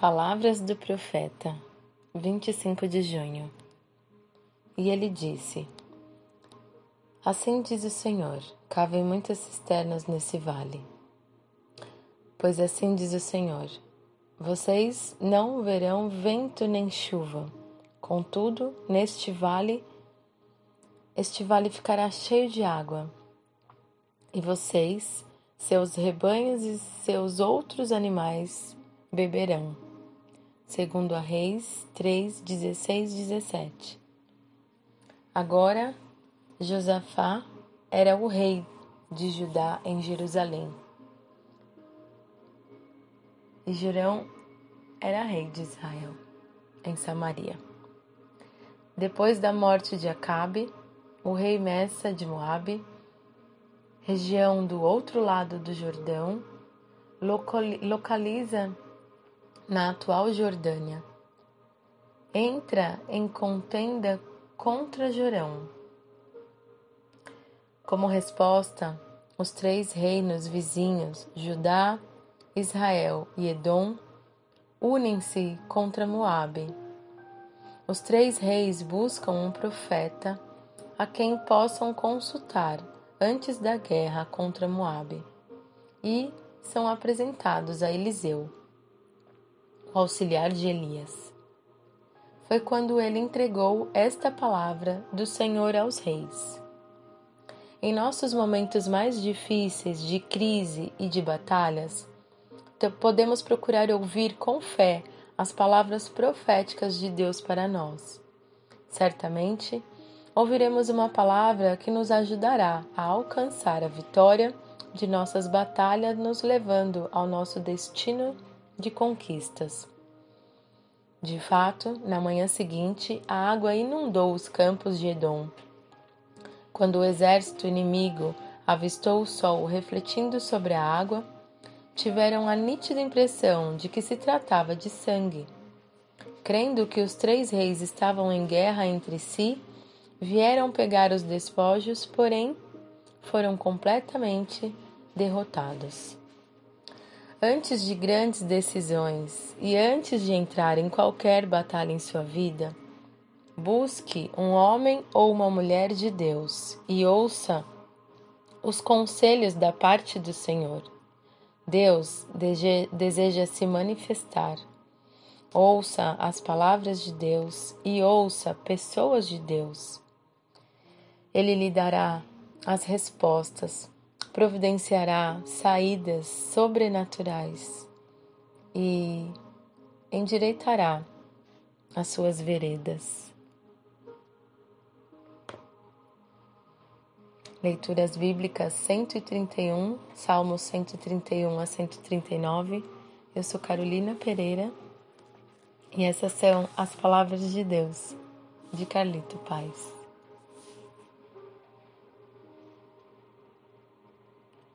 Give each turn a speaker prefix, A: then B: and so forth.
A: Palavras do profeta, 25 de junho. E ele disse: Assim diz o Senhor: cavem muitas cisternas nesse vale. Pois assim diz o Senhor: Vocês não verão vento nem chuva. Contudo, neste vale, este vale ficará cheio de água. E vocês, seus rebanhos e seus outros animais beberão segundo a Reis 3, 16, 17. Agora, Josafá era o rei de Judá em Jerusalém. E Jurão era rei de Israel em Samaria. Depois da morte de Acabe, o rei Messa de Moabe, região do outro lado do Jordão, localiza na atual Jordânia. Entra em contenda contra Jorão. Como resposta, os três reinos vizinhos, Judá, Israel e Edom, unem-se contra Moabe. Os três reis buscam um profeta a quem possam consultar antes da guerra contra Moabe e são apresentados a Eliseu o auxiliar de Elias. Foi quando ele entregou esta palavra do Senhor aos reis. Em nossos momentos mais difíceis de crise e de batalhas, podemos procurar ouvir com fé as palavras proféticas de Deus para nós. Certamente, ouviremos uma palavra que nos ajudará a alcançar a vitória de nossas batalhas, nos levando ao nosso destino de conquistas. De fato, na manhã seguinte, a água inundou os campos de Edom. Quando o exército inimigo avistou o sol refletindo sobre a água, tiveram a nítida impressão de que se tratava de sangue. Crendo que os três reis estavam em guerra entre si, vieram pegar os despojos, porém foram completamente derrotados. Antes de grandes decisões e antes de entrar em qualquer batalha em sua vida, busque um homem ou uma mulher de Deus e ouça os conselhos da parte do Senhor. Deus deseja se manifestar. Ouça as palavras de Deus e ouça pessoas de Deus. Ele lhe dará as respostas providenciará saídas sobrenaturais e endireitará as suas veredas. Leituras Bíblicas 131, Salmos 131 a 139. Eu sou Carolina Pereira e essas são as palavras de Deus, de Carlito Paz.